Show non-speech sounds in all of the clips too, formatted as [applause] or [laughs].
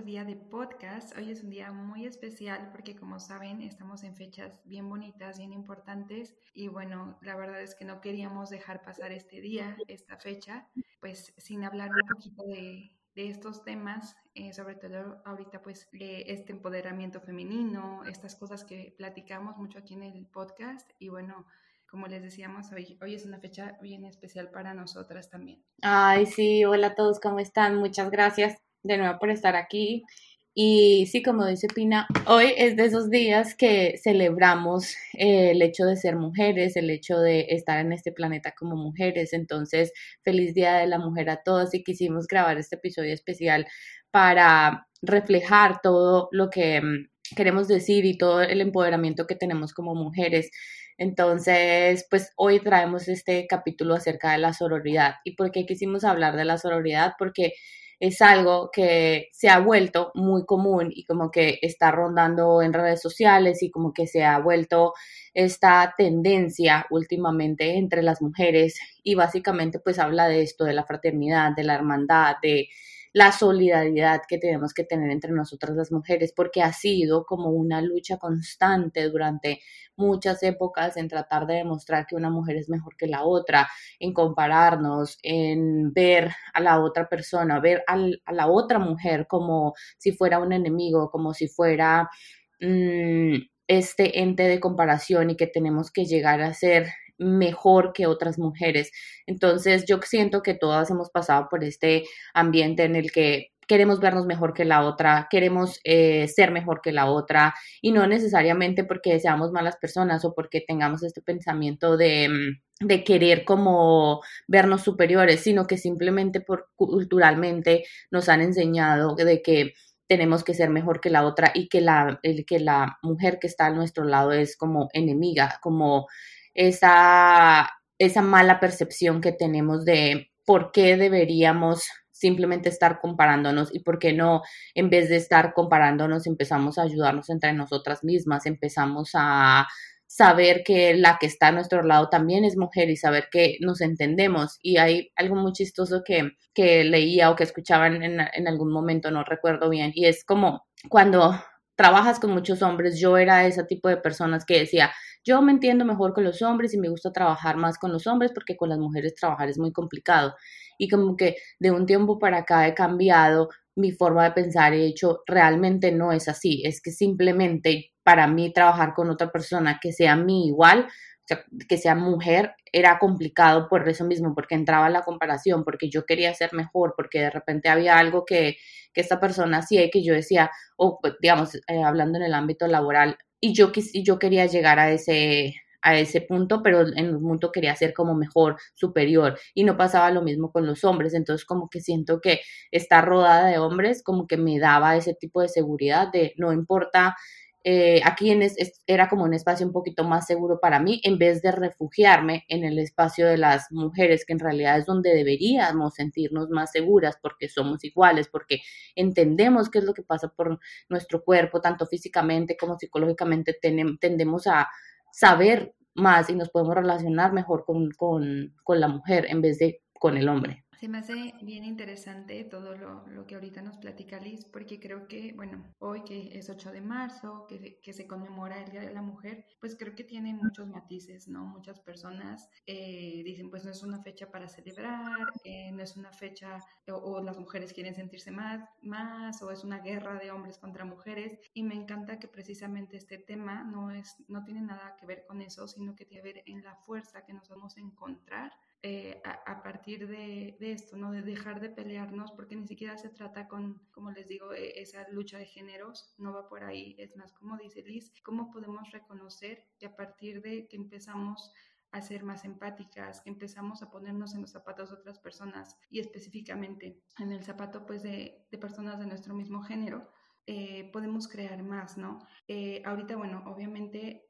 otro día de podcast. Hoy es un día muy especial porque como saben estamos en fechas bien bonitas, bien importantes y bueno, la verdad es que no queríamos dejar pasar este día, esta fecha, pues sin hablar un poquito de, estos temas, eh, sobre todo ahorita pues este empoderamiento femenino, estas cosas que platicamos mucho aquí en el podcast y bueno, como les decíamos, hoy, hoy es una fecha bien especial para nosotras también. Ay, sí, hola a todos, ¿cómo están? Muchas gracias de nuevo por estar aquí. Y sí, como dice Pina, hoy es de esos días que celebramos eh, el hecho de ser mujeres, el hecho de estar en este planeta como mujeres. Entonces, feliz Día de la Mujer a todos y quisimos grabar este episodio especial para reflejar todo lo que mm, queremos decir y todo el empoderamiento que tenemos como mujeres. Entonces, pues hoy traemos este capítulo acerca de la sororidad. ¿Y por qué quisimos hablar de la sororidad? Porque es algo que se ha vuelto muy común y como que está rondando en redes sociales y como que se ha vuelto esta tendencia últimamente entre las mujeres. Y básicamente pues habla de esto, de la fraternidad, de la hermandad, de la solidaridad que tenemos que tener entre nosotras las mujeres, porque ha sido como una lucha constante durante muchas épocas en tratar de demostrar que una mujer es mejor que la otra, en compararnos, en ver a la otra persona, ver a la otra mujer como si fuera un enemigo, como si fuera... Mm, este ente de comparación y que tenemos que llegar a ser mejor que otras mujeres. Entonces yo siento que todas hemos pasado por este ambiente en el que queremos vernos mejor que la otra, queremos eh, ser mejor que la otra y no necesariamente porque seamos malas personas o porque tengamos este pensamiento de, mm, de querer como vernos superiores, sino que simplemente por culturalmente nos han enseñado de que tenemos que ser mejor que la otra y que la mujer que está a nuestro lado es como enemiga, como esa, esa mala percepción que tenemos de por qué deberíamos simplemente estar comparándonos y por qué no, en vez de estar comparándonos, empezamos a ayudarnos entre nosotras mismas, empezamos a saber que la que está a nuestro lado también es mujer y saber que nos entendemos. Y hay algo muy chistoso que, que leía o que escuchaba en, en algún momento, no recuerdo bien, y es como cuando trabajas con muchos hombres, yo era ese tipo de personas que decía, yo me entiendo mejor con los hombres y me gusta trabajar más con los hombres porque con las mujeres trabajar es muy complicado. Y como que de un tiempo para acá he cambiado mi forma de pensar, he hecho, realmente no es así, es que simplemente para mí trabajar con otra persona que sea a mí igual, que sea mujer, era complicado por eso mismo, porque entraba la comparación, porque yo quería ser mejor, porque de repente había algo que, que esta persona hacía y que yo decía, o pues, digamos, eh, hablando en el ámbito laboral, y yo, yo quería llegar a ese, a ese punto, pero en un punto quería ser como mejor, superior, y no pasaba lo mismo con los hombres, entonces como que siento que estar rodada de hombres como que me daba ese tipo de seguridad de no importa eh, aquí en era como un espacio un poquito más seguro para mí, en vez de refugiarme en el espacio de las mujeres, que en realidad es donde deberíamos sentirnos más seguras, porque somos iguales, porque entendemos qué es lo que pasa por nuestro cuerpo, tanto físicamente como psicológicamente, tendemos a saber más y nos podemos relacionar mejor con, con la mujer en vez de con el hombre. Se me hace bien interesante todo lo, lo, que ahorita nos platica Liz, porque creo que, bueno, hoy que es 8 de marzo, que, que, se conmemora el Día de la Mujer, pues creo que tiene muchos matices, ¿no? Muchas personas eh, dicen, pues no es una fecha para celebrar, eh, no es una fecha, o, o, las mujeres quieren sentirse más, más, o es una guerra de hombres contra mujeres, y me encanta que precisamente este tema no, es, no tiene nada que ver con eso, sino que tiene que ver en la fuerza que nos vamos a encontrar eh, a, partir de, esto, ¿no? De dejar de pelearnos, porque ni siquiera se trata con, como les digo, e, esa lucha de géneros, no va por ahí, es más, como dice Liz, cómo podemos reconocer que a partir de que empezamos a ser más empáticas, que empezamos a ponernos en los zapatos de otras personas y específicamente en el zapato pues de, de personas de nuestro mismo género, eh, podemos crear más, ¿no? Eh, ahorita, bueno, obviamente,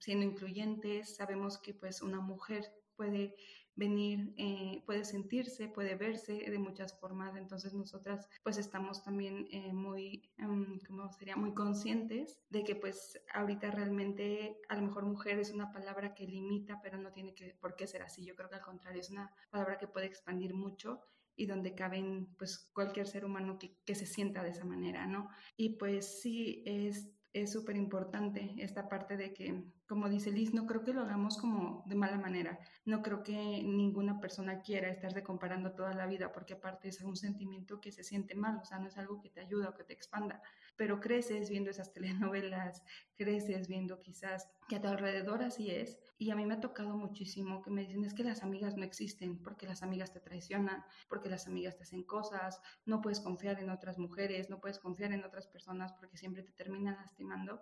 siendo incluyentes, sabemos que pues una mujer puede venir, eh, puede sentirse, puede verse de muchas formas. Entonces nosotras pues estamos también eh, muy, um, ¿cómo sería? Muy conscientes de que pues ahorita realmente a lo mejor mujer es una palabra que limita, pero no tiene que, por qué ser así. Yo creo que al contrario es una palabra que puede expandir mucho y donde caben pues cualquier ser humano que, que se sienta de esa manera, ¿no? Y pues sí, es es súper importante esta parte de que, como dice Liz, no creo que lo hagamos como de mala manera. No creo que ninguna persona quiera estarse comparando toda la vida, porque aparte es un sentimiento que se siente mal, o sea, no es algo que te ayuda o que te expanda. Pero creces viendo esas [laughs] telenovelas, creces viendo quizás que a tu alrededor así es, y a mí me ha tocado muchísimo que me dicen es que las amigas no existen porque las amigas te traicionan, porque las amigas te hacen cosas, no puedes confiar en otras mujeres, no puedes confiar en otras personas porque siempre te terminan lastimando.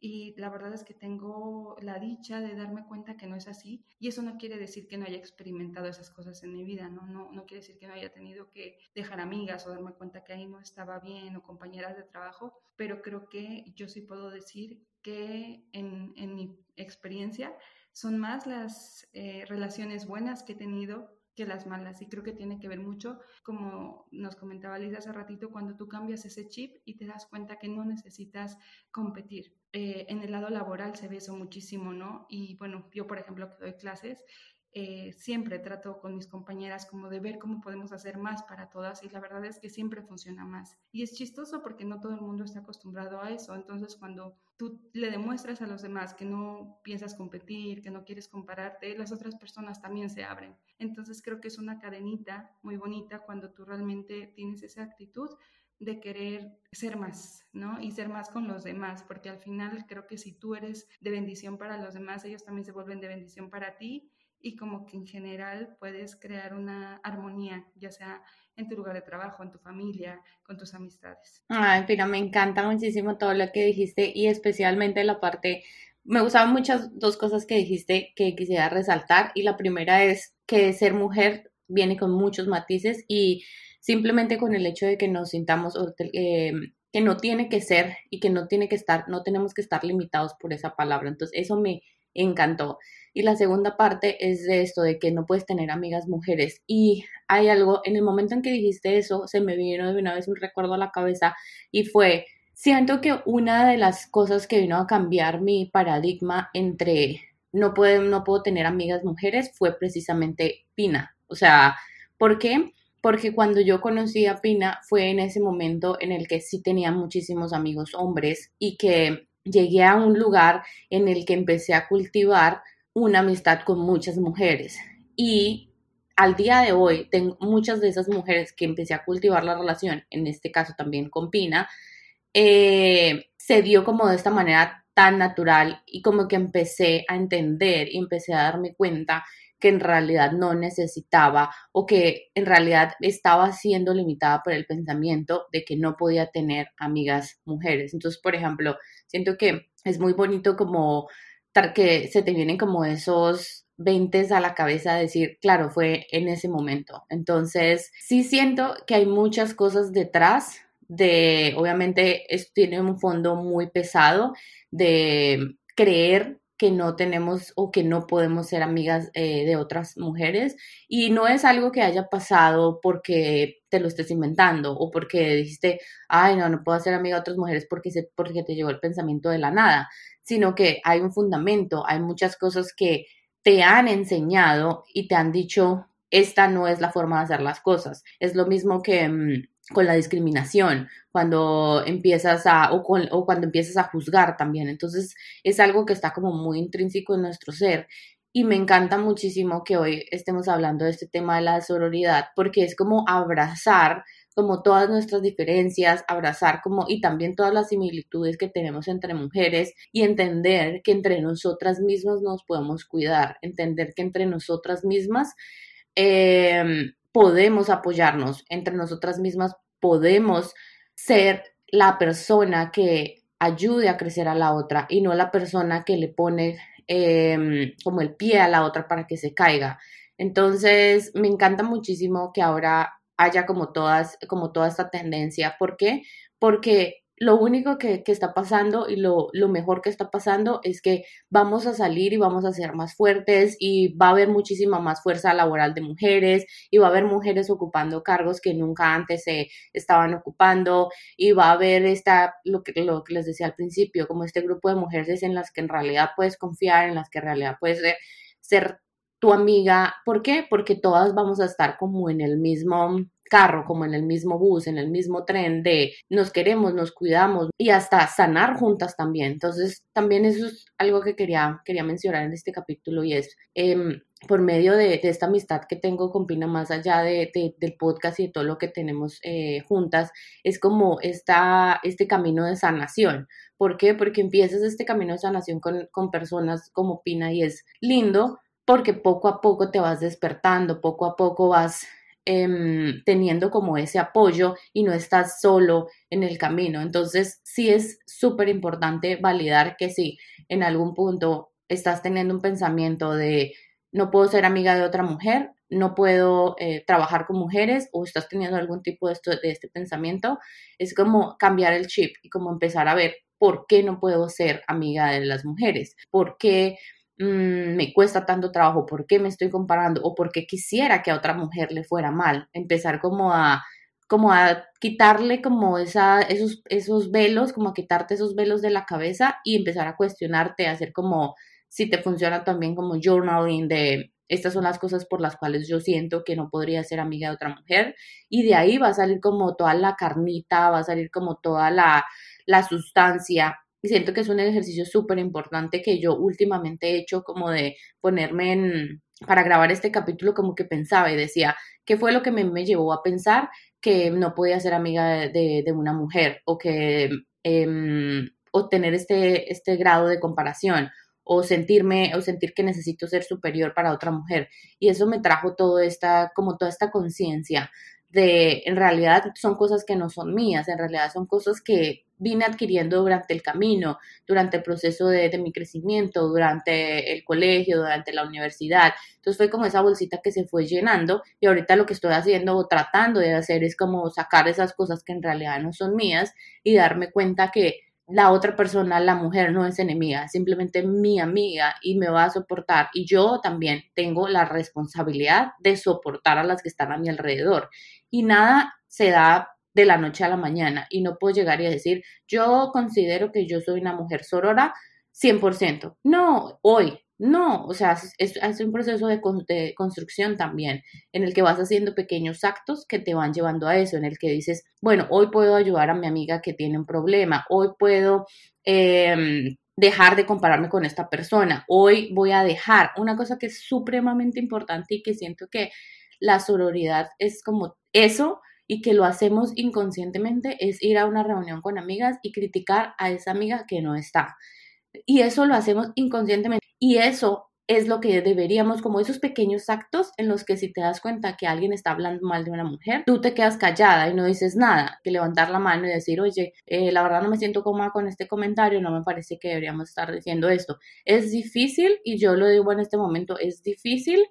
Y la verdad es que tengo la dicha de darme cuenta que no es así. Y eso no quiere decir que no haya experimentado esas cosas en mi vida, ¿no? No, no quiere decir que no haya tenido que dejar amigas o darme cuenta que ahí no estaba bien o compañeras de trabajo. Pero creo que yo sí puedo decir que en, en mi experiencia son más las eh, relaciones buenas que he tenido que las malas. Y creo que tiene que ver mucho, como nos comentaba Liz hace ratito, cuando tú cambias ese chip y te das cuenta que no necesitas competir. Eh, en el lado laboral se ve eso muchísimo, ¿no? Y bueno, yo por ejemplo que doy clases, eh, siempre trato con mis compañeras como de ver cómo podemos hacer más para todas y la verdad es que siempre funciona más. Y es chistoso porque no todo el mundo está acostumbrado a eso, entonces cuando tú le demuestras a los demás que no piensas competir, que no quieres compararte, las otras personas también se abren. Entonces creo que es una cadenita muy bonita cuando tú realmente tienes esa actitud de querer ser más, ¿no? Y ser más con los demás, porque al final creo que si tú eres de bendición para los demás, ellos también se vuelven de bendición para ti y como que en general puedes crear una armonía, ya sea en tu lugar de trabajo, en tu familia, con tus amistades. Ay, Pina, me encanta muchísimo todo lo que dijiste y especialmente la parte, me gustaban muchas dos cosas que dijiste que quisiera resaltar y la primera es que ser mujer viene con muchos matices y simplemente con el hecho de que nos sintamos eh, que no tiene que ser y que no tiene que estar, no tenemos que estar limitados por esa palabra. Entonces, eso me encantó. Y la segunda parte es de esto, de que no puedes tener amigas mujeres. Y hay algo, en el momento en que dijiste eso, se me vino de una vez un recuerdo a la cabeza y fue, siento que una de las cosas que vino a cambiar mi paradigma entre no puedo, no puedo tener amigas mujeres fue precisamente Pina. O sea, ¿por qué? Porque cuando yo conocí a Pina fue en ese momento en el que sí tenía muchísimos amigos hombres y que llegué a un lugar en el que empecé a cultivar una amistad con muchas mujeres. Y al día de hoy, tengo muchas de esas mujeres que empecé a cultivar la relación, en este caso también con Pina, eh, se dio como de esta manera tan natural y como que empecé a entender y empecé a darme cuenta que en realidad no necesitaba o que en realidad estaba siendo limitada por el pensamiento de que no podía tener amigas mujeres. Entonces, por ejemplo, siento que es muy bonito como que se te vienen como esos 20 a la cabeza de decir, claro, fue en ese momento. Entonces, sí siento que hay muchas cosas detrás de, obviamente, esto tiene un fondo muy pesado de creer que no tenemos o que no podemos ser amigas eh, de otras mujeres y no es algo que haya pasado porque te lo estés inventando o porque dijiste, ay, no, no puedo ser amiga de otras mujeres porque, se, porque te llegó el pensamiento de la nada, sino que hay un fundamento, hay muchas cosas que te han enseñado y te han dicho, esta no es la forma de hacer las cosas. Es lo mismo que mm, con la discriminación, cuando empiezas a, o, o cuando empiezas a juzgar también. Entonces es algo que está como muy intrínseco en nuestro ser. Y me encanta muchísimo que hoy estemos hablando de este tema de la sororidad, porque es como abrazar como todas nuestras diferencias, abrazar como y también todas las similitudes que tenemos entre mujeres y entender que entre nosotras mismas nos podemos cuidar, entender que entre nosotras mismas eh, podemos apoyarnos, entre nosotras mismas podemos ser la persona que ayude a crecer a la otra y no la persona que le pone em, como el pie a la otra para que se caiga. Entonces, me encanta muchísimo que ahora haya como todas, como toda esta tendencia. ¿Por qué? Porque lo único que, está pasando y lo, mejor que está pasando es que vamos a salir y vamos a ser más fuertes y va a haber muchísima más fuerza laboral de mujeres y va a haber mujeres ocupando cargos que nunca antes se estaban ocupando y va a haber esta, lo que, lo que les decía al principio, como este grupo de mujeres en las que en realidad puedes confiar, en las que en realidad puedes ser, ser tu amiga. ¿Por qué? Porque todas vamos a estar como en el mismo carro, como en el mismo bus, en el mismo tren de nos queremos, nos cuidamos y hasta sanar juntas también. Entonces, también eso es algo que quería, quería mencionar en este capítulo y es em, por medio de, esta amistad que tengo con Pina, más allá de, del podcast y de todo lo que tenemos eh, juntas, es como esta, este camino de sanación. ¿Por qué? Porque empiezas este camino de sanación con, con personas como Pina y es lindo porque poco a poco te vas despertando, poco a poco vas Em, teniendo como ese apoyo y no estás solo en el camino. Entonces, sí es súper importante validar que si en algún punto estás teniendo un pensamiento de no puedo ser amiga de otra mujer, no puedo eh, trabajar con mujeres o estás teniendo algún tipo de, esto, de este pensamiento, es como cambiar el chip y como empezar a ver por qué no puedo ser amiga de las mujeres, por qué Mm, me cuesta tanto trabajo, por qué me estoy comparando o por qué quisiera que a otra mujer le fuera mal. Empezar como a como a quitarle como esa, esos, esos velos, como a quitarte esos velos de la cabeza y empezar a cuestionarte, a hacer como si te funciona también como journaling de estas son las cosas por las cuales yo siento que no podría ser amiga de otra mujer y de ahí va a salir como toda la carnita, va a salir como toda la, la sustancia y siento que es un ejercicio súper importante que yo últimamente he hecho como de ponerme en, para grabar este capítulo como que pensaba y decía, ¿qué fue lo que me, llevó a pensar que no podía ser amiga de, una mujer o que eh, o tener este, este grado de comparación o sentirme o sentir que necesito ser superior para otra mujer. Y eso me trajo todo esta como toda esta conciencia de en realidad son cosas que no son mías, en realidad son cosas que vine adquiriendo durante el camino, durante el proceso de, mi crecimiento, durante el colegio, durante la universidad. Entonces fue como esa bolsita que se fue llenando y ahorita lo que estoy haciendo o tratando de hacer es como sacar esas cosas que en realidad no son mías y darme cuenta que la otra persona, la mujer, no es enemiga, simplemente mi amiga y me va a soportar. Y yo también tengo la responsabilidad de soportar a las que están a mi alrededor. Y nada se da de la noche a la mañana y no puedo llegar y decir, yo considero que yo soy una mujer sorora 100%. No, hoy, no, o sea, es, es un proceso de, construcción también, en el que vas haciendo pequeños actos que te van llevando a eso, en el que dices, bueno, hoy puedo ayudar a mi amiga que tiene un problema, hoy puedo em, dejar de compararme con esta persona, hoy voy a dejar una cosa que es supremamente importante y que siento que la sororidad es como eso y que lo hacemos inconscientemente es ir a una reunión con amigas y criticar a esa amiga que no está. Y eso lo hacemos inconscientemente. Y eso es lo que deberíamos, como esos pequeños actos en los que si te das cuenta que alguien está hablando mal de una mujer, tú te quedas callada y no dices nada, que levantar la mano y decir, oye, eh, la verdad no me siento cómoda con este comentario, no me parece que deberíamos estar diciendo esto. Es difícil y yo lo digo en este momento, es difícil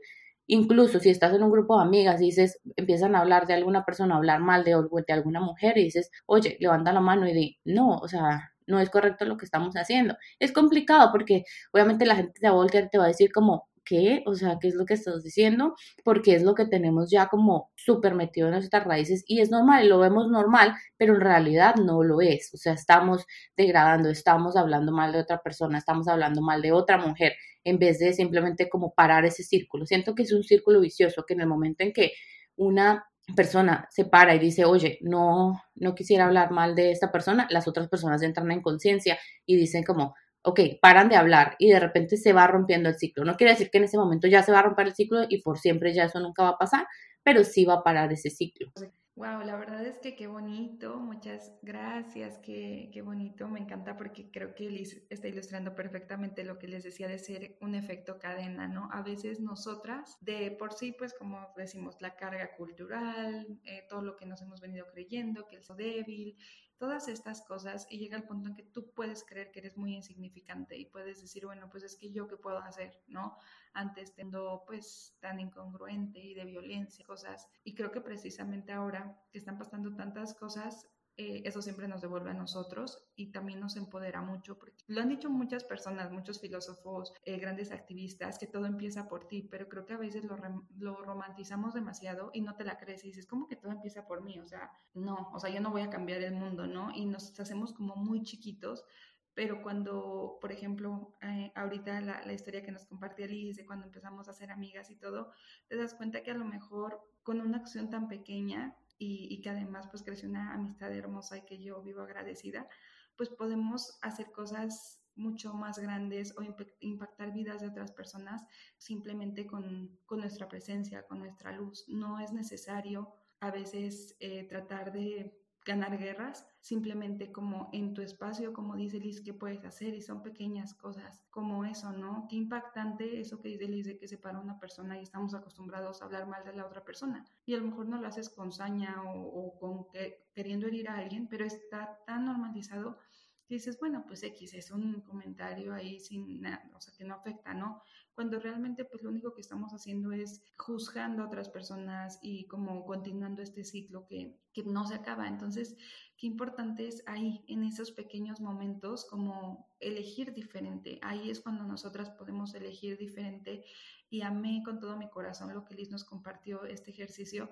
Incluso si estás en un grupo de amigas y dices, empiezan a hablar de alguna persona, a hablar mal de, de alguna mujer y dices, oye, levanta la mano y di, no, o sea, no es correcto lo que estamos haciendo. Es complicado porque obviamente la gente te va a voltear y te va a decir como, ¿qué? O sea, ¿qué es lo que estás diciendo? Porque es lo que tenemos ya como súper metido en nuestras raíces y es normal, lo vemos normal, pero en realidad no lo es. O sea, estamos degradando, estamos hablando mal de otra persona, estamos hablando mal de otra mujer, en vez de simplemente como parar ese círculo. Siento que es un círculo vicioso, que en el momento en que una persona se para y dice, oye, no, no quisiera hablar mal de esta persona, las otras personas entran en conciencia y dicen como, ok, paran de hablar y de repente se va rompiendo el ciclo. No quiere decir que en ese momento ya se va a romper el ciclo y por siempre ya eso nunca va a pasar, pero sí va a parar ese ciclo. Wow, la verdad es que qué bonito, muchas gracias, qué, qué bonito, me encanta porque creo que Liz está ilustrando perfectamente lo que les decía de ser un efecto cadena, ¿no? A veces nosotras, de por sí, pues como decimos, la carga cultural, eh, todo lo que nos hemos venido creyendo, que el débil, todas estas cosas y llega el punto en que tú puedes creer que eres muy insignificante y puedes decir, bueno, pues es que yo qué puedo hacer, ¿no? Antes siendo pues tan incongruente y de violencia, cosas. Y creo que precisamente ahora que están pasando tantas cosas, eh, eso siempre nos devuelve a nosotros y también nos empodera mucho, porque lo han dicho muchas personas, muchos filósofos, eh, grandes activistas, que todo empieza por ti, pero creo que a veces lo, lo romantizamos demasiado y no te la crees y dices, ¿cómo que todo empieza por mí? O sea, no, o sea, yo no voy a cambiar el mundo, ¿no? Y nos hacemos como muy chiquitos pero cuando, por ejemplo, eh, ahorita la, la, historia que nos compartió Liz de cuando empezamos a ser amigas y todo, te das cuenta que a lo mejor con una acción tan pequeña y, que además pues creció una amistad hermosa y que yo vivo agradecida, pues podemos hacer cosas mucho más grandes o impactar vidas de otras personas simplemente con, con nuestra presencia, con nuestra luz. No es necesario a veces eh, tratar de ganar guerras, simplemente como en tu espacio, como dice Liz, ¿qué puedes hacer? Y son pequeñas cosas como eso, ¿no? Qué impactante eso que dice Liz de que se para una persona y estamos acostumbrados a hablar mal de la otra persona. Y a lo mejor no lo haces con saña o, con que, queriendo herir a alguien, pero está tan normalizado que dices, bueno, pues X es un comentario ahí sin nada, o sea, que no afecta, ¿no? Cuando realmente pues lo único que estamos haciendo es juzgando a otras personas y como continuando este ciclo que, que no se acaba. Entonces, qué importante es ahí, en esos pequeños momentos, como elegir diferente. Ahí es cuando nosotras podemos elegir diferente y amé con todo mi corazón lo que Liz nos compartió este ejercicio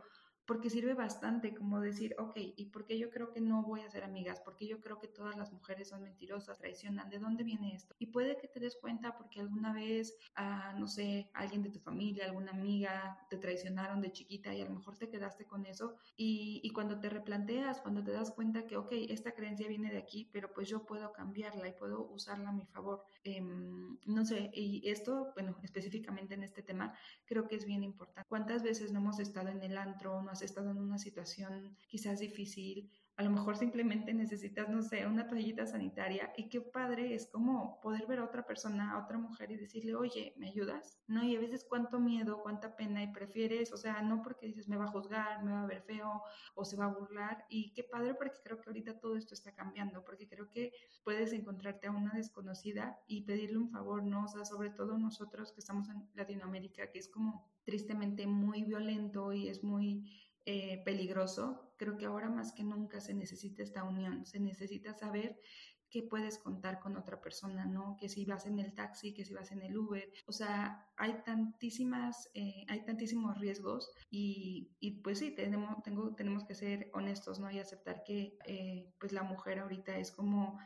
porque sirve bastante como decir, ok, ¿y por qué yo creo que no voy a ser amigas? Porque yo creo que todas las mujeres son mentirosas, traicionan, ¿de dónde viene esto? Y puede que te des cuenta porque alguna vez, ah, no sé, alguien de tu familia, alguna amiga te traicionaron de chiquita y a lo mejor te quedaste con eso y, y cuando te replanteas, cuando te das cuenta que, ok, esta creencia viene de aquí, pero pues yo puedo cambiarla y puedo usarla a mi favor. Em, no sé, y esto, bueno, específicamente en este tema, creo que es bien importante. ¿Cuántas veces no hemos estado en el antro, no estado en una situación quizás difícil a lo mejor simplemente necesitas, no sé, una toallita sanitaria y qué padre es como poder ver a otra persona, a otra mujer y decirle, oye, ¿me ayudas? ¿No? Y a veces cuánto miedo, cuánta pena y prefieres, o sea, no porque dices, me va a juzgar, me va a ver feo o se va a burlar y qué padre porque creo que ahorita todo esto está cambiando, porque creo que puedes encontrarte a una desconocida y pedirle un favor, ¿no? O sea, sobre todo nosotros que estamos en Latinoamérica, que es como tristemente muy violento y es muy eh, peligroso, creo que ahora más que nunca se necesita esta unión, se necesita saber que puedes contar con otra persona, ¿no? Que si vas en el taxi, que si vas en el Uber, o sea, hay tantísimas, eh, hay tantísimos riesgos y, y, pues sí, tenemos, tengo, tenemos que ser honestos, ¿no? Y aceptar que eh, pues la mujer ahorita es como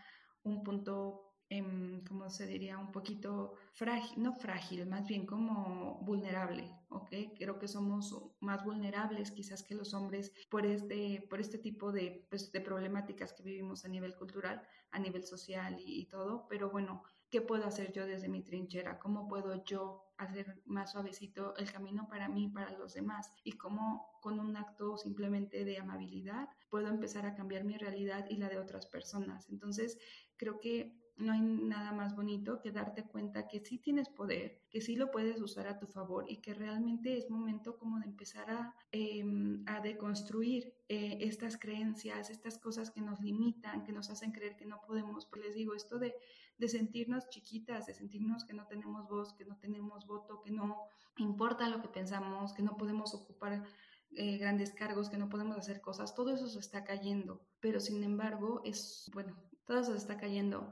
un punto Em, como se diría, un poquito frágil, no frágil, más bien como vulnerable, ¿ok? Creo que somos más vulnerables quizás que los hombres por este, por este tipo de, pues, de problemáticas que vivimos a nivel cultural, a nivel social y, todo, pero bueno, ¿qué puedo hacer yo desde mi trinchera? ¿Cómo puedo yo hacer más suavecito el camino para mí y para los demás? Y cómo con un acto simplemente de amabilidad puedo empezar a cambiar mi realidad y la de otras personas. Entonces, creo que no hay nada más bonito que darte cuenta que sí tienes poder, que sí lo puedes usar a tu favor y que realmente es momento como de empezar a, em, a deconstruir eh, estas creencias, estas cosas que nos limitan, que nos hacen creer que no podemos. Pues les digo, esto de, de sentirnos chiquitas, de sentirnos que no tenemos voz, que no tenemos voto, que no importa lo que pensamos, que no podemos ocupar eh, grandes cargos, que no podemos hacer cosas, todo eso se está cayendo, pero sin embargo es, bueno, todo eso se está cayendo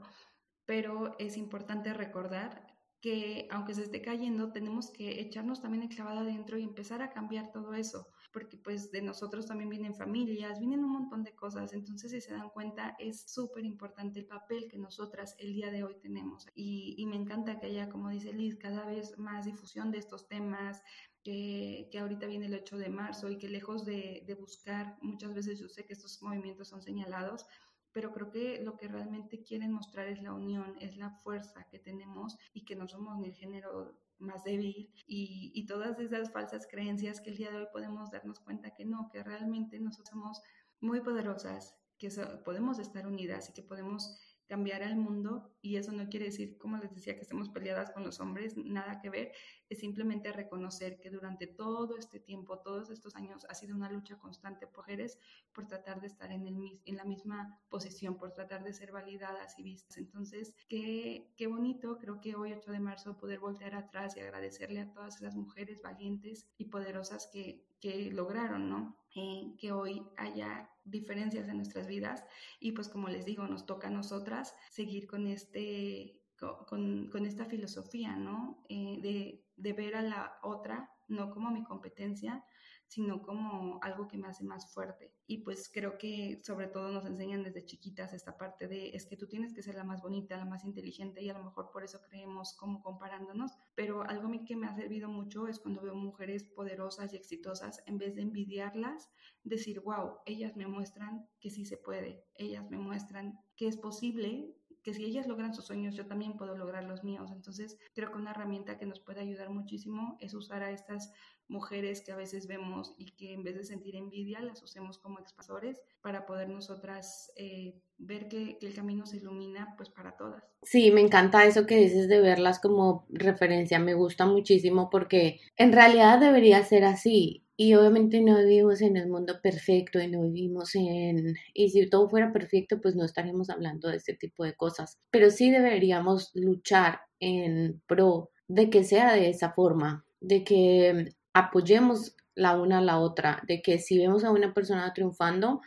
pero es importante recordar que aunque se esté cayendo, tenemos que echarnos también el clavado adentro y empezar a cambiar todo eso, porque pues de nosotros también vienen familias, vienen un montón de cosas, entonces si se dan cuenta es súper importante el papel que nosotras el día de hoy tenemos. Y, y, me encanta que haya, como dice Liz, cada vez más difusión de estos temas, que, que, ahorita viene el 8 de marzo y que lejos de, de buscar, muchas veces yo sé que estos movimientos son señalados, pero creo que lo que realmente quieren mostrar es la unión, es la fuerza que tenemos y que no somos ni el género más débil y, y todas esas falsas creencias que el día de hoy podemos darnos cuenta que no, que realmente nosotros somos muy poderosas, que podemos estar unidas y que podemos cambiar al mundo y eso no quiere decir, como les decía, que estemos peleadas con los hombres, nada que ver, es simplemente reconocer que durante todo este tiempo, todos estos años, ha sido una lucha constante por mujeres por tratar de estar en, el, en la misma posición, por tratar de ser validadas y vistas. Entonces, qué, qué bonito, creo que hoy 8 de marzo poder voltear atrás y agradecerle a todas esas mujeres valientes y poderosas que, que lograron, ¿no? Eh, que hoy haya diferencias en nuestras vidas y pues como les digo, nos toca a nosotras seguir con este con, con esta filosofía, ¿no? Eh, de, de ver a la otra no como mi competencia, sino como algo que me hace más fuerte. Y pues creo que sobre todo nos enseñan desde chiquitas esta parte de es que tú tienes que ser la más bonita, la más inteligente y a lo mejor por eso creemos como comparándonos, pero algo a mí que me ha servido mucho es cuando veo mujeres poderosas y exitosas, en vez de envidiarlas, decir, wow, ellas me muestran que sí se puede, ellas me muestran que es posible que si ellas logran sus sueños, yo también puedo lograr los míos. Entonces, creo que una herramienta que nos puede ayudar muchísimo es usar a estas mujeres que a veces vemos y que en vez de sentir envidia las usemos como expansores para poder nosotras eh, ver que, que, el camino se ilumina pues para todas. Sí, me encanta eso que dices de verlas como referencia, me gusta muchísimo porque en realidad debería ser así. Y obviamente no vivimos en el mundo perfecto y no vivimos en... Y si todo fuera perfecto, pues no estaríamos hablando de este tipo de cosas. Pero sí deberíamos luchar en pro de que sea de esa forma, de que apoyemos la una a la otra, de que si vemos a una persona triunfando,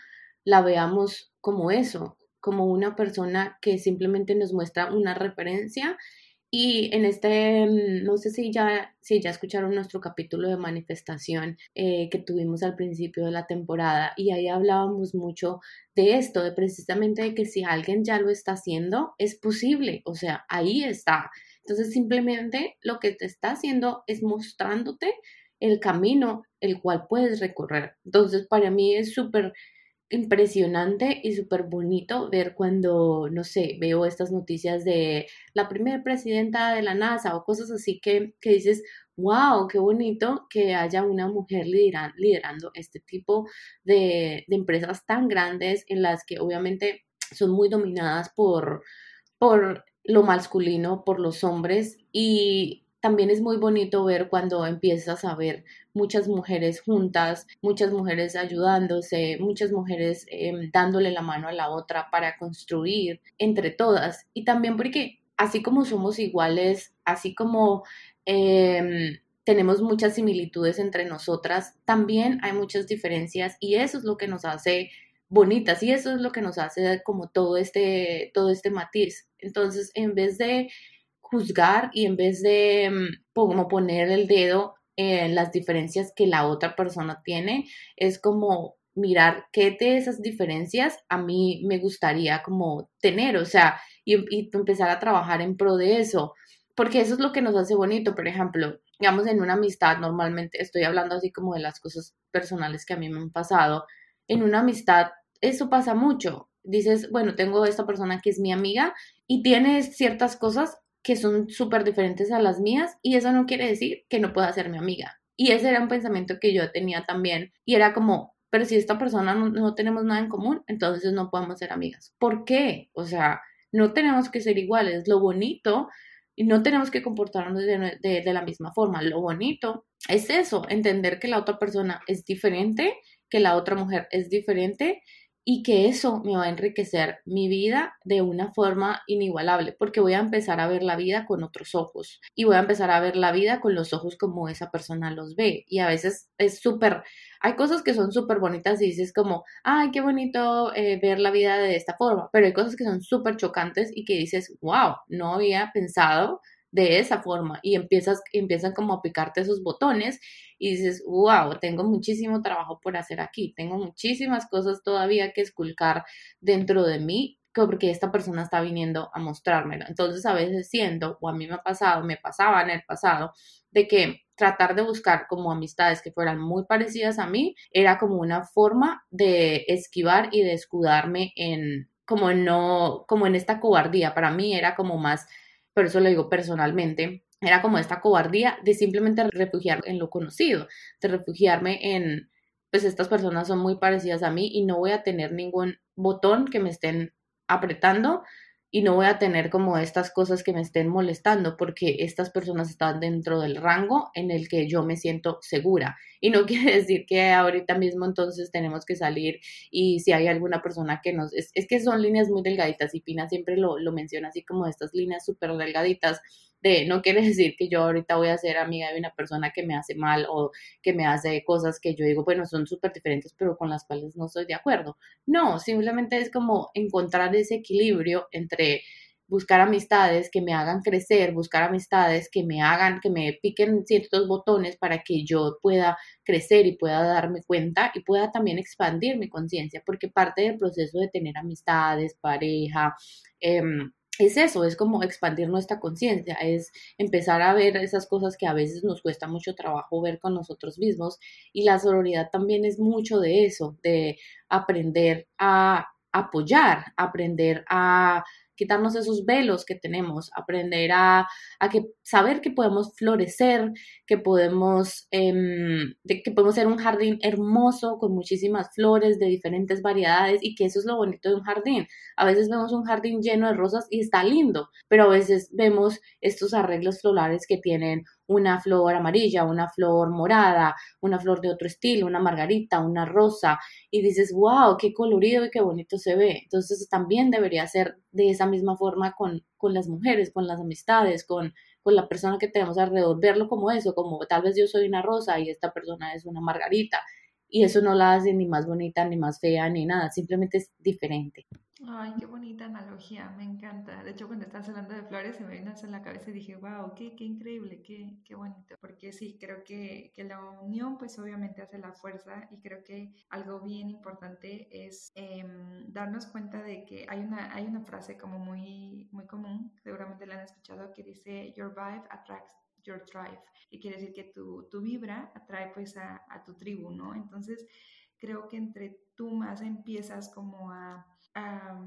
la veamos como eso, como una persona que simplemente nos muestra una referencia. Y en este, mm, no sé si ya, si ya escucharon nuestro capítulo de manifestación eh, que tuvimos al principio de la temporada y ahí hablábamos mucho de esto, de precisamente de que si alguien ya lo está haciendo, es posible, o sea, ahí está. Entonces simplemente lo que te está haciendo es mostrándote el camino el cual puedes recorrer. Entonces, para mí es súper impresionante y súper bonito ver cuando, no sé, veo estas noticias de la primera presidenta de la NASA o cosas así que, que dices, wow, qué bonito que haya una mujer liderando este tipo de, de, empresas tan grandes en las que obviamente son muy dominadas por, por lo masculino, por los hombres y también es muy bonito ver cuando empiezas a ver muchas mujeres juntas, muchas mujeres ayudándose, muchas mujeres em, dándole la mano a la otra para construir entre todas. Y también porque así como somos iguales, así como em, tenemos muchas similitudes entre nosotras, también hay muchas diferencias y eso es lo que nos hace bonitas y eso es lo que nos hace como todo este, todo este matiz. Entonces, en vez de juzgar y en vez de mm, como poner el dedo en las diferencias que la otra persona tiene, es como mirar qué de esas diferencias a mí me gustaría como tener, o sea, y, empezar a trabajar en pro de eso, porque eso es lo que nos hace bonito, por ejemplo, digamos en una amistad, normalmente estoy hablando así como de las cosas personales que a mí me han pasado, en una amistad eso pasa mucho, dices, bueno, tengo esta persona que es mi amiga y tiene ciertas cosas que son súper diferentes a las mías y eso no quiere decir que no pueda ser mi amiga. Y ese era un pensamiento que yo tenía también y era como, pero si esta persona no, tenemos nada en común, entonces no podemos ser amigas. ¿Por qué? O sea, no tenemos que ser iguales. Lo bonito, y no tenemos que comportarnos de, de la misma forma. Lo bonito es eso, entender que la otra persona es diferente, que la otra mujer es diferente y que eso me va a enriquecer mi vida de una forma inigualable, porque voy a empezar a ver la vida con otros ojos y voy a empezar a ver la vida con los ojos como esa persona los ve. Y a veces es súper, hay cosas que son súper bonitas y dices como, ay, qué bonito eh, ver la vida de esta forma, pero hay cosas que son súper chocantes y que dices, wow, no había pensado de esa forma y empiezas, empiezan como a picarte esos botones y dices, wow, tengo muchísimo trabajo por hacer aquí, tengo muchísimas cosas todavía que esculcar dentro de mí porque esta persona está viniendo a mostrármelo. Entonces a veces siento, o a mí me ha pasado, me pasaba en el pasado, de que tratar de buscar como amistades que fueran muy parecidas a mí era como una forma de esquivar y de escudarme en como no como en esta cobardía para mí era como más pero eso lo digo personalmente, era como esta cobardía de simplemente refugiarme en lo conocido, de refugiarme en, pues estas personas son muy parecidas a mí y no voy a tener ningún botón que me estén apretando y no voy a tener como estas cosas que me estén molestando porque estas personas están dentro del rango en el que yo me siento segura. Y no [laughs] quiere decir que ahorita mismo entonces tenemos que salir y si hay alguna persona que nos... Es, que son líneas muy delgaditas y Pina siempre lo, lo menciona así como estas líneas súper delgaditas de no quiere decir que yo ahorita voy a ser amiga de una persona que me hace mal o que me hace cosas que yo digo, bueno, son súper diferentes, pero con las cuales no estoy de acuerdo. No, simplemente es como encontrar ese equilibrio entre buscar amistades que me hagan crecer, buscar amistades que me hagan, que me piquen ciertos botones para que yo pueda crecer y pueda darme cuenta y pueda también expandir mi conciencia, porque parte del proceso de tener amistades, pareja, em, es eso, es como expandir nuestra conciencia, es empezar a ver esas cosas que a veces nos cuesta mucho trabajo ver con nosotros mismos y la sororidad también es mucho de eso, de aprender a apoyar, aprender a quitarnos esos velos que tenemos, aprender a, que, saber que podemos florecer, que podemos, em, que podemos ser un jardín hermoso con muchísimas flores de diferentes variedades y que eso es lo bonito de un jardín. A veces vemos un jardín lleno de rosas y está lindo, pero a veces vemos estos arreglos florales que tienen una flor amarilla, una flor morada, una flor de otro estilo, una margarita, una rosa, y dices, wow, qué colorido y qué bonito se ve. Entonces también debería ser de esa misma forma con, con las mujeres, con las amistades, con, con la persona que tenemos alrededor, verlo como eso, como tal vez yo soy una rosa y esta persona es una margarita. Y eso no la hace ni más bonita, ni más fea, ni nada, simplemente es diferente. Ay, qué bonita analogía, me encanta. De hecho, cuando estás hablando de flores, se me vino eso en la cabeza y dije, wow, qué, qué increíble, qué, qué bonito. Porque sí, creo que, que, la unión, pues obviamente hace la fuerza y creo que algo bien importante es em, darnos cuenta de que hay una, hay una frase como muy, muy común, seguramente la han escuchado, que dice, Your vibe attracts your tribe. Y quiere decir que tu, tu vibra atrae pues a, tu tribu, ¿no? Entonces, creo que entre tú más empiezas como a a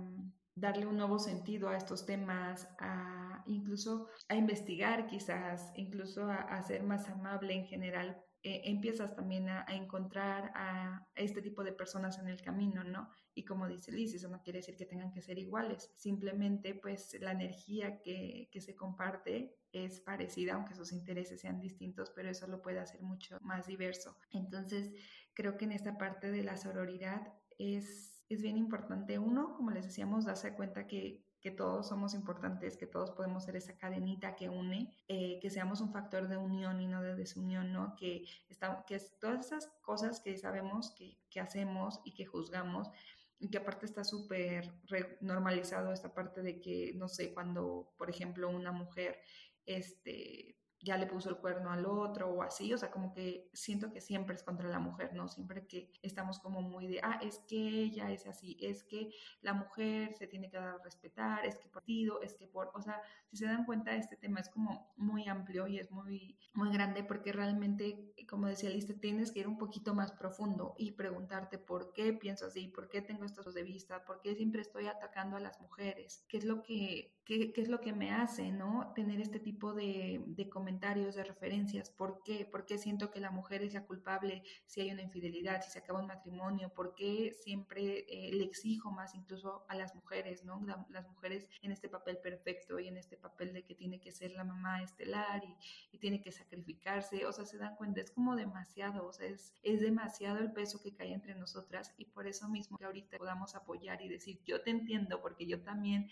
darle un nuevo sentido a estos temas, a incluso a investigar quizás, incluso a, ser más amable en general. Eh, empiezas también a, encontrar a este tipo de personas en el camino, ¿no? Y como dice Liz, eso no quiere decir que tengan que ser iguales, simplemente pues la energía que, que se comparte es parecida, aunque sus intereses sean distintos, pero eso lo puede hacer mucho más diverso. Entonces, creo que en esta parte de la sororidad es es bien importante, uno, como les decíamos, darse cuenta que, que todos somos importantes, que todos podemos ser esa cadenita que une, eh, que seamos un factor de unión y no de desunión, ¿no? Que, está, que todas esas cosas que sabemos que, que hacemos y que juzgamos, y que aparte está súper normalizado esta parte de que, no sé, cuando, por ejemplo, una mujer, este, ya le puso el cuerno al otro o así, o sea, como que siento que siempre es contra la mujer, ¿no? Siempre que estamos como muy de, ah, es que ella es así, es que la mujer se tiene que dar a respetar, es que partido, es que por, o sea, si se dan cuenta, este tema es como muy amplio y es muy, muy grande porque realmente, como decía Liste, tienes que ir un poquito más profundo y preguntarte por qué pienso así, por qué tengo estos de vista, por qué siempre estoy atacando a las mujeres, qué es lo que, qué, qué es lo que me hace, ¿no? Tener este tipo de, de comentarios comentarios, de referencias. ¿Por qué? ¿Por qué siento que la mujer es la culpable si hay una infidelidad, si se acaba un matrimonio? ¿Por qué siempre eh, le exijo más incluso a las mujeres, ¿no? las mujeres en este papel perfecto y en este papel de que tiene que ser la mamá estelar y, tiene que sacrificarse. O sea, se dan cuenta, es como demasiado, o sea, es, es demasiado el peso que cae entre nosotras y por eso mismo que ahorita podamos apoyar y decir, yo te entiendo porque yo también...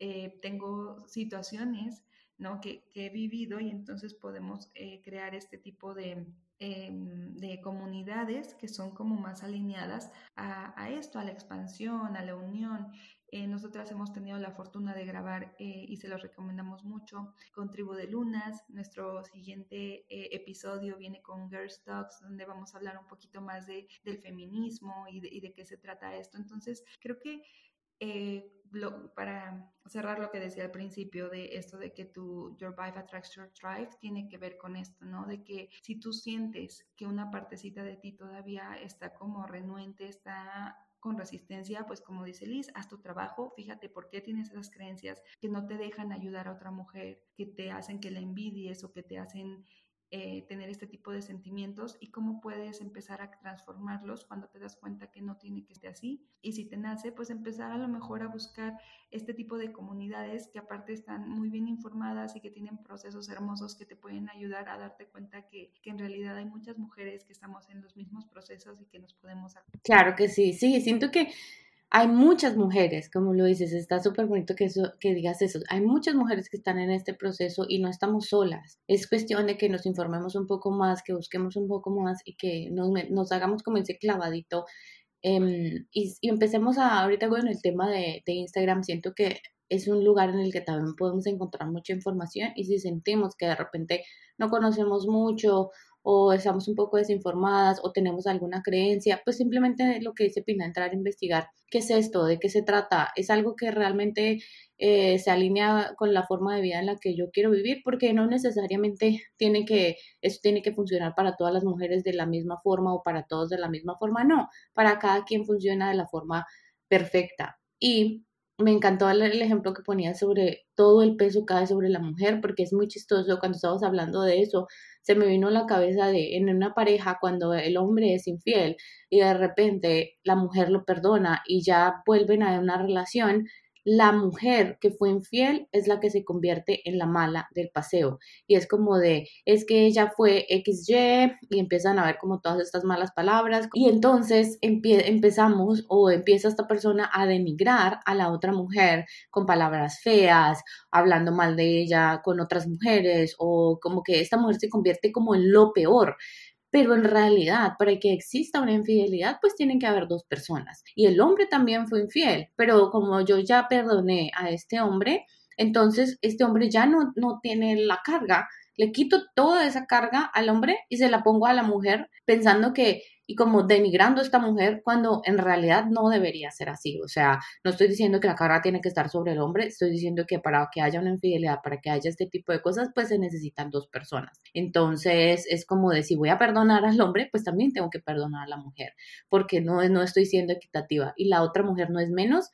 Eh, tengo situaciones ¿no? que, he vivido y entonces podemos eh, crear este tipo de, em, de, comunidades que son como más alineadas a, esto, a la expansión, a la unión. Eh, nosotras hemos tenido la fortuna de grabar eh, y se los recomendamos mucho con Tribu de Lunas. Nuestro siguiente episodio viene con Girls Talks, donde vamos a hablar un poquito más de, del feminismo y de, y de qué se trata esto. Entonces, creo que para cerrar lo que decía al principio de esto de que tu Your Vibe Attracts Your Tribe tiene que ver con esto, ¿no? De que si tú sientes que una partecita de ti todavía está como renuente, está con resistencia, pues como dice Liz, haz tu trabajo, fíjate por qué tienes esas creencias que no te dejan ayudar a otra mujer, que te hacen que la envidies o que te hacen eh, tener este tipo de sentimientos y cómo puedes empezar a transformarlos cuando te das cuenta que no tiene que ser así. Y si te nace, pues empezar a lo mejor a buscar este tipo de comunidades que aparte están muy bien informadas y que tienen procesos hermosos que te pueden ayudar a darte cuenta que, que en realidad hay muchas mujeres que estamos en los mismos procesos y que nos podemos... Claro que sí, sí, siento que hay muchas mujeres, como lo dices, está súper bonito que, eso, que digas eso. Hay muchas mujeres que están en este proceso y no estamos solas. Es cuestión de que nos informemos un poco más, que busquemos un poco más y que nos, nos hagamos como ese clavadito. Em, y, empecemos a, ahorita con el tema de, de Instagram, siento que es un lugar en el que también podemos encontrar mucha información y si sentimos que de repente no conocemos mucho o estamos un poco desinformadas o tenemos alguna creencia, pues simplemente lo que dice Pina, entrar a investigar qué es esto, de qué se trata, es algo que realmente eh, se alinea con la forma de vida en la que yo quiero vivir, porque no necesariamente tiene que, eso tiene que funcionar para todas las mujeres de la misma forma o para todos de la misma forma, no, para cada quien funciona de la forma perfecta. Y me encantó el, ejemplo que ponía sobre todo el peso cae sobre la mujer, porque es muy chistoso cuando estamos hablando de eso. Se me vino a la cabeza de en una pareja cuando el hombre es infiel y de repente la mujer lo perdona y ya vuelven a una relación la mujer que fue infiel es la que se convierte en la mala del paseo. Y es como de, es que ella fue XY y empiezan a ver como todas estas malas palabras. Y entonces empezamos o empieza esta persona a denigrar a la otra mujer con palabras feas, hablando mal de ella con otras mujeres o como que esta mujer se convierte como en lo peor. Pero en realidad, para que exista una infidelidad, pues tienen que haber dos personas. Y el hombre también fue infiel, pero como yo ya perdoné a este hombre, entonces este hombre ya no, no tiene la carga. Le quito toda esa carga al hombre y se la pongo a la mujer pensando que y como denigrando a esta mujer cuando en realidad no debería ser así. O sea, no estoy diciendo que la carga tiene que estar sobre el hombre, estoy diciendo que para que haya una infidelidad, para que haya este tipo de cosas, pues se necesitan dos personas. Entonces es como de si voy a perdonar al hombre, pues también tengo que perdonar a la mujer, porque no, no estoy siendo equitativa y la otra mujer no es menos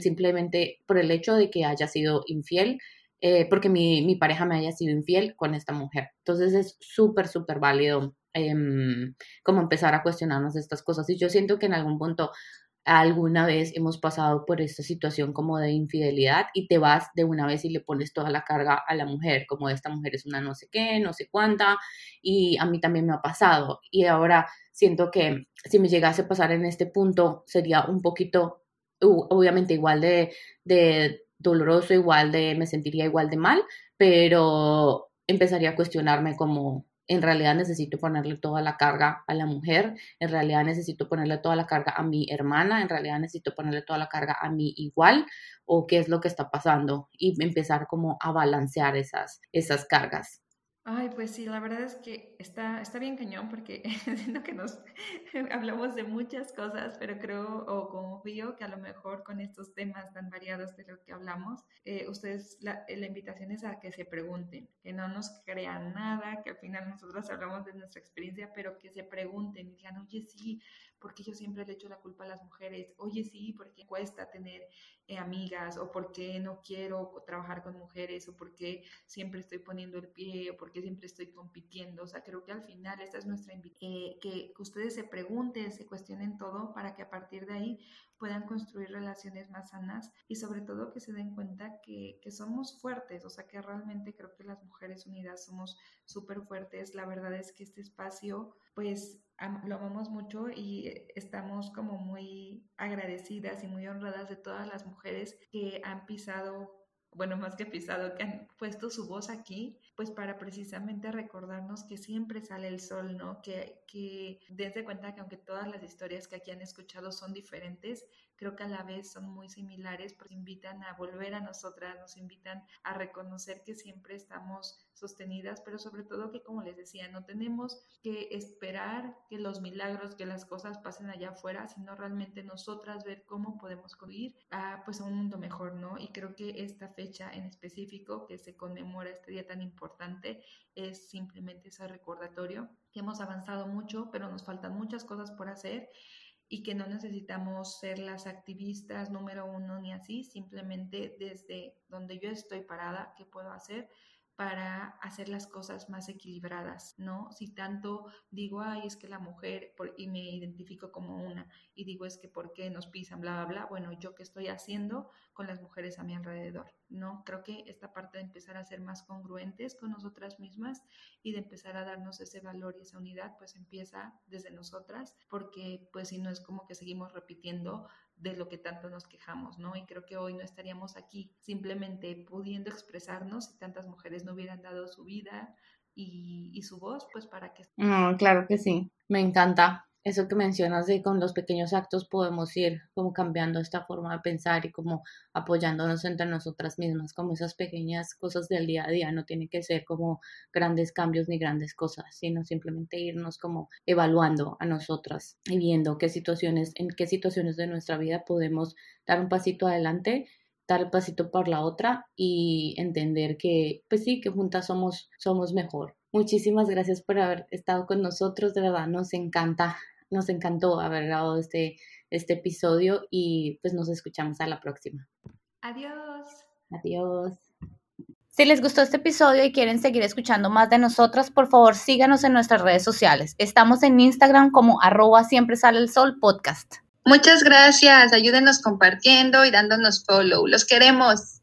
simplemente por el hecho de que haya sido infiel. Eh, porque mi, mi pareja me haya sido infiel con esta mujer. Entonces es súper, súper válido Em, como empezar a cuestionarnos estas cosas. Y yo siento que en algún punto alguna vez hemos pasado por esta situación como de infidelidad y te vas de una vez y le pones toda la carga a la mujer, como esta mujer es una no sé qué, no sé cuánta, y a mí también me ha pasado. Y ahora siento que si me llegase a pasar en este punto sería un poquito, obviamente igual de, de doloroso, igual de, me sentiría igual de mal, pero empezaría a cuestionarme como en realidad necesito ponerle toda la carga a la mujer, en realidad necesito ponerle toda la carga a mi hermana, en realidad necesito ponerle toda la carga a mi igual o qué es lo que está pasando y empezar como a balancear esas, esas cargas. Ay, pues sí, la verdad es que está, está bien cañón porque [laughs] siento que nos [laughs] hablamos de muchas cosas, pero creo o confío que a lo mejor con estos temas tan variados de lo que hablamos, eh, ustedes, la, la, invitación es a que se pregunten, que no nos crean nada, que al final nosotros hablamos de nuestra experiencia, pero que se pregunten y digan, oye, sí, porque yo siempre le echo la culpa a las mujeres, oye, sí, porque cuesta tener eh, amigas, o por qué no quiero trabajar con mujeres, o por qué siempre estoy poniendo el pie, o por qué siempre estoy compitiendo. O sea, creo que al final esta es nuestra invitación, eh, que, ustedes se pregunten, se cuestionen todo para que a partir de ahí puedan construir relaciones más sanas y sobre todo que se den cuenta que, que somos fuertes, o sea que realmente creo que las mujeres unidas somos súper fuertes. La verdad es que este espacio pues lo amamos mucho y eh, estamos como muy agradecidas y muy honradas de todas las mujeres que han pisado bueno, más que pisado, que han puesto su voz aquí, pues para precisamente recordarnos que siempre sale el sol, ¿no? Que, que desde cuenta que aunque todas las historias que aquí han escuchado son diferentes, creo que a la vez son muy similares, porque invitan a volver a nosotras, nos invitan a reconocer que siempre estamos sostenidas, pero sobre todo que, como les decía, no tenemos que esperar que los milagros, que las cosas pasen allá afuera, sino realmente nosotras ver cómo podemos construir a, pues, a un mundo mejor, ¿no? Y creo que esta fecha en específico que se conmemora este día tan importante es simplemente ese recordatorio que hemos avanzado mucho, pero nos faltan muchas cosas por hacer y que no necesitamos ser las activistas número uno ni así, simplemente desde donde yo estoy parada, ¿qué puedo hacer para hacer las cosas más equilibradas, ¿no? Si tanto digo, ay, es que la mujer, y me identifico como una, y digo, es que por qué nos pisan, bla, bla, bla, bueno, yo qué estoy haciendo con las mujeres a mi alrededor, ¿no? Creo que esta parte de empezar a ser más congruentes con nosotras mismas y de empezar a darnos ese valor y esa unidad, pues empieza desde nosotras, porque pues si no es como que seguimos repitiendo de lo que tanto nos quejamos, ¿no? Y creo que hoy no estaríamos aquí simplemente pudiendo expresarnos si tantas mujeres no hubieran dado su vida y, su voz, pues para que... Mm, claro que sí, me encanta eso que mencionas de con los pequeños actos podemos ir como cambiando esta forma de pensar y como apoyándonos entre nosotras mismas, como esas pequeñas cosas del día a día, no tiene que ser como grandes cambios ni grandes cosas, sino simplemente irnos como evaluando a nosotras y viendo qué situaciones, en qué situaciones de nuestra vida podemos dar un pasito adelante dar el pasito por la otra y entender que, pues sí, que juntas somos, somos mejor. Muchísimas gracias por haber estado con nosotros, de verdad nos encanta nos encantó haber grabado este, este episodio y pues nos escuchamos a la próxima. Adiós. Adiós. Si les gustó este episodio y quieren seguir escuchando más de nosotras, por favor síganos en nuestras redes sociales. Estamos en Instagram como arroba siempre sale el sol podcast. Muchas gracias. Ayúdenos compartiendo y dándonos follow. Los queremos.